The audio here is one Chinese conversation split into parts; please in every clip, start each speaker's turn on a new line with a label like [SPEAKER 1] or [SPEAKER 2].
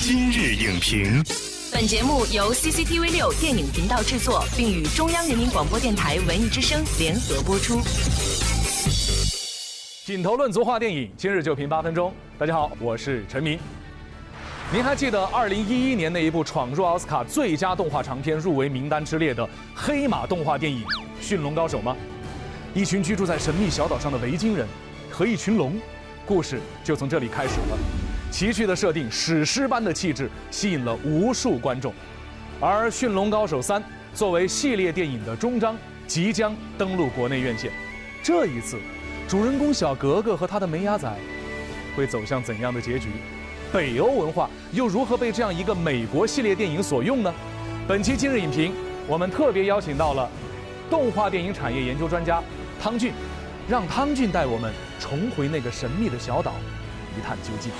[SPEAKER 1] 今日影评，
[SPEAKER 2] 本节目由 CCTV 六电影频道制作，并与中央人民广播电台文艺之声联合播出。
[SPEAKER 3] 品头论足话电影，今日就评八分钟。大家好，我是陈明。您还记得2011年那一部闯入奥斯卡最佳动画长片入围名单之列的黑马动画电影《驯龙高手》吗？一群居住在神秘小岛上的维京人和一群龙，故事就从这里开始了。奇趣的设定，史诗般的气质，吸引了无数观众。而《驯龙高手三》作为系列电影的终章，即将登陆国内院线。这一次，主人公小格格和他的梅牙仔会走向怎样的结局？北欧文化又如何被这样一个美国系列电影所用呢？本期今日影评，我们特别邀请到了动画电影产业研究专家汤俊，让汤俊带我们重回那个神秘的小岛，一探究竟。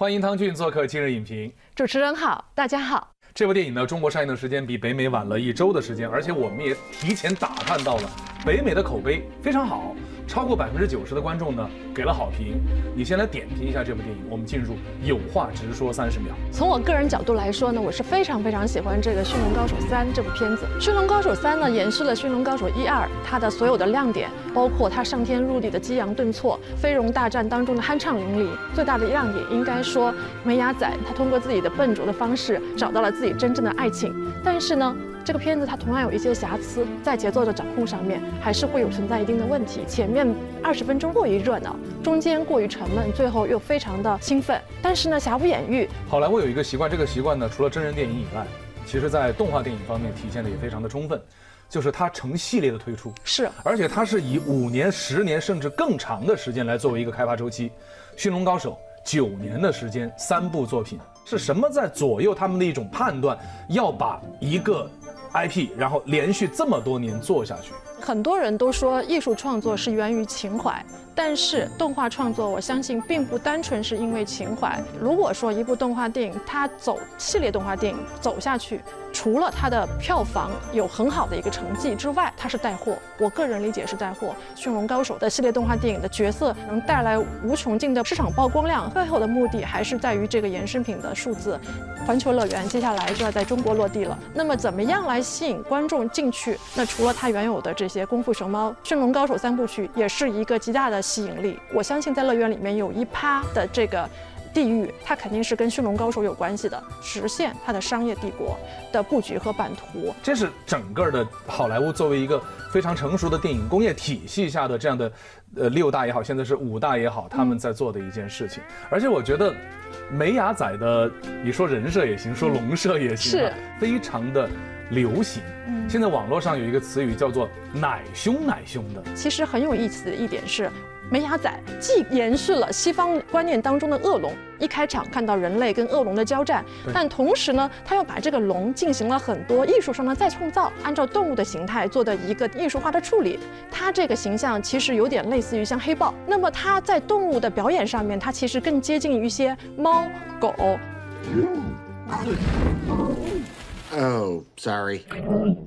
[SPEAKER 3] 欢迎汤俊做客今日影评。
[SPEAKER 4] 主持人好，大家好。
[SPEAKER 3] 这部电影呢，中国上映的时间比北美晚了一周的时间，而且我们也提前打探到了北美的口碑非常好。超过百分之九十的观众呢给了好评。你先来点评一下这部电影，我们进入有话直说三十秒。
[SPEAKER 4] 从我个人角度来说呢，我是非常非常喜欢这个《驯龙高手三》这部片子。《驯龙高手三》呢，延续了《驯龙高手一二》它的所有的亮点，包括它上天入地的激扬顿挫，飞龙大战当中的酣畅淋漓。最大的亮点应该说，梅牙仔他通过自己的笨拙的方式找到了自己真正的爱情。但是呢。这个片子它同样有一些瑕疵，在节奏的掌控上面还是会有存在一定的问题。前面二十分钟过于热闹，中间过于沉闷，最后又非常的兴奋。但是呢，瑕不掩瑜。
[SPEAKER 3] 好莱坞有一个习惯，这个习惯呢，除了真人电影以外，其实在动画电影方面体现的也非常的充分，就是它成系列的推出。
[SPEAKER 4] 是，
[SPEAKER 3] 而且它是以五年、十年甚至更长的时间来作为一个开发周期。《驯龙高手》九年的时间，三部作品，是什么在左右他们的一种判断？要把一个 IP，然后连续这么多年做下去，
[SPEAKER 4] 很多人都说艺术创作是源于情怀。但是动画创作，我相信并不单纯是因为情怀。如果说一部动画电影它走系列动画电影走下去，除了它的票房有很好的一个成绩之外，它是带货。我个人理解是带货。《驯龙高手》的系列动画电影的角色能带来无穷尽的市场曝光量，背后的目的还是在于这个衍生品的数字。环球乐园接下来就要在中国落地了，那么怎么样来吸引观众进去？那除了它原有的这些《功夫熊猫》《驯龙高手》三部曲，也是一个极大的。吸引力，我相信在乐园里面有一趴的这个地域，它肯定是跟驯龙高手有关系的，实现它的商业帝国的布局和版图。
[SPEAKER 3] 这是整个的好莱坞作为一个非常成熟的电影工业体系下的这样的，呃，六大也好，现在是五大也好，他们在做的一件事情。而且我觉得，梅雅仔的，你说人设也行，说龙设也行，
[SPEAKER 4] 是
[SPEAKER 3] 非常的。流行，现在网络上有一个词语叫做“奶凶奶凶”的。
[SPEAKER 4] 其实很有意思的一点是，梅牙仔既延续了西方观念当中的恶龙，一开场看到人类跟恶龙的交战，但同时呢，他又把这个龙进行了很多艺术上的再创造，按照动物的形态做的一个艺术化的处理。他这个形象其实有点类似于像黑豹，那么他在动物的表演上面，他其实更接近于一些猫狗。
[SPEAKER 5] Oh, sorry.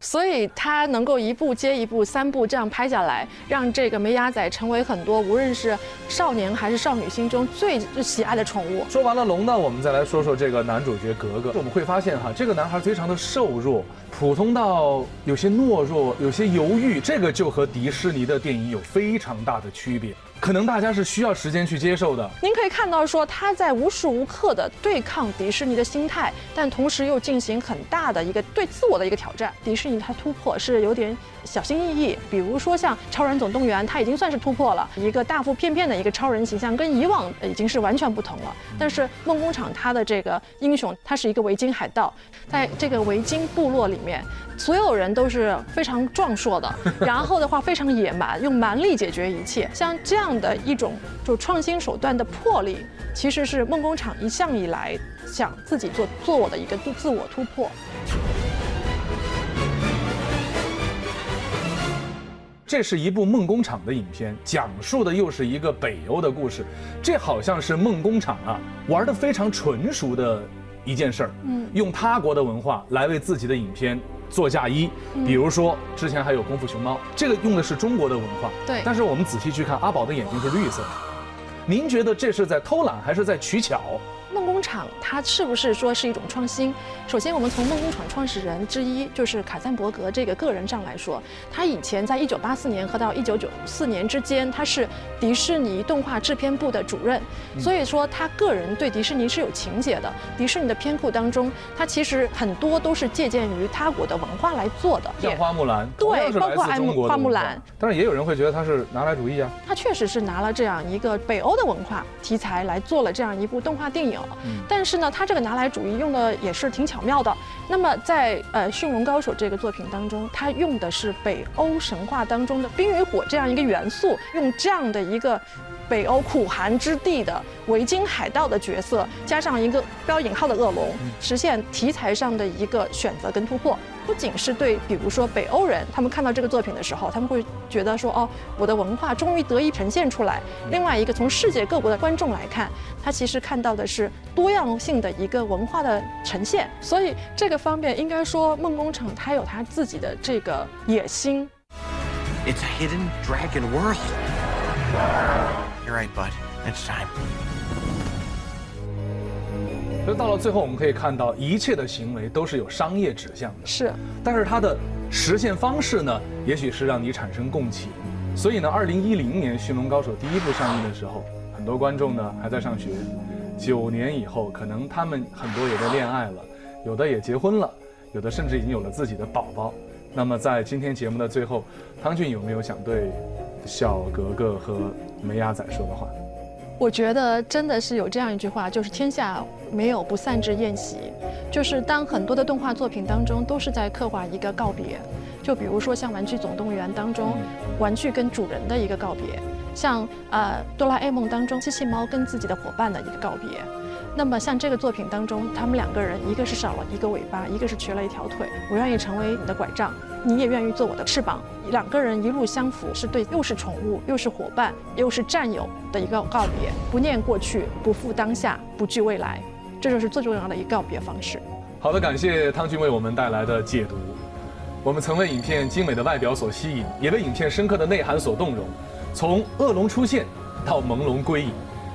[SPEAKER 4] 所以他能够一部接一部、三部这样拍下来，让这个梅牙仔成为很多无论是少年还是少女心中最喜爱的宠物。
[SPEAKER 3] 说完了龙呢，我们再来说说这个男主角格格。我们会发现哈，这个男孩非常的瘦弱，普通到有些懦弱，有些犹豫，这个就和迪士尼的电影有非常大的区别。可能大家是需要时间去接受的。
[SPEAKER 4] 您可以看到，说他在无时无刻的对抗迪士尼的心态，但同时又进行很大的一个对自我的一个挑战。迪士尼它突破是有点小心翼翼，比如说像《超人总动员》，它已经算是突破了一个大腹便便的一个超人形象，跟以往已经是完全不同了。但是梦工厂它的这个英雄，他是一个维京海盗，在这个维京部落里面。所有人都是非常壮硕的，然后的话非常野蛮，用蛮力解决一切。像这样的一种就创新手段的魄力，其实是梦工厂一向以来想自己做做我的一个自我突破。
[SPEAKER 3] 这是一部梦工厂的影片，讲述的又是一个北欧的故事。这好像是梦工厂啊玩的非常纯熟的一件事儿，嗯，用他国的文化来为自己的影片。做嫁衣，比如说之前还有功夫熊猫，这个用的是中国的文化。
[SPEAKER 4] 对。
[SPEAKER 3] 但是我们仔细去看，阿宝的眼睛是绿色的。您觉得这是在偷懒还是在取巧？
[SPEAKER 4] 梦工厂它是不是说是一种创新？首先，我们从梦工厂创始人之一就是卡赞伯格这个个人上来说，他以前在一九八四年和到一九九四年之间，他是迪士尼动画制片部的主任，所以说他个人对迪士尼是有情节的。迪士尼的片库当中，它其实很多都是借鉴于他国的文化来做的，
[SPEAKER 3] 像花木兰，
[SPEAKER 4] 对，包括爱
[SPEAKER 3] 慕
[SPEAKER 4] 花木兰。
[SPEAKER 3] 但是也有人会觉得他是拿来主义啊，
[SPEAKER 4] 他确实是拿了这样一个北欧的文化题材来做了这样一部动画电影。但是呢，他这个拿来主义用的也是挺巧妙的。那么在呃《驯龙高手》这个作品当中，他用的是北欧神话当中的冰与火这样一个元素，用这样的一个北欧苦寒之地的维京海盗的角色，加上一个标引号的恶龙，实现题材上的一个选择跟突破。不仅是对，比如说北欧人，他们看到这个作品的时候，他们会觉得说，哦，我的文化终于得以呈现出来。另外一个，从世界各国的观众来看，他其实看到的是多样性的一个文化的呈现。所以这个方面，应该说梦工厂它有它自己的这个野心。It's a hidden dragon world.
[SPEAKER 3] You're right, bud. It's time. 就到了最后，我们可以看到一切的行为都是有商业指向的，
[SPEAKER 4] 是。
[SPEAKER 3] 但是它的实现方式呢，也许是让你产生共情。所以呢，二零一零年《驯龙高手》第一部上映的时候，很多观众呢还在上学。九年以后，可能他们很多也在恋爱了，有的也结婚了，有的甚至已经有了自己的宝宝。那么在今天节目的最后，汤俊有没有想对小格格和梅鸭仔说的话？
[SPEAKER 4] 我觉得真的是有这样一句话，就是天下没有不散之宴席。就是当很多的动画作品当中都是在刻画一个告别，就比如说像《玩具总动员》当中，玩具跟主人的一个告别；像呃《哆啦 A 梦》当中，机器猫跟自己的伙伴的一个告别。那么像这个作品当中，他们两个人，一个是少了一个尾巴，一个是瘸了一条腿。我愿意成为你的拐杖，你也愿意做我的翅膀。两个人一路相扶，是对又是宠物，又是伙伴，又是战友的一个告别。不念过去，不负当下，不惧未来，这就是最重要的一个告别方式。
[SPEAKER 3] 好的，感谢汤俊为我们带来的解读。我们曾为影片精美的外表所吸引，也被影片深刻的内涵所动容。从恶龙出现到朦胧归隐。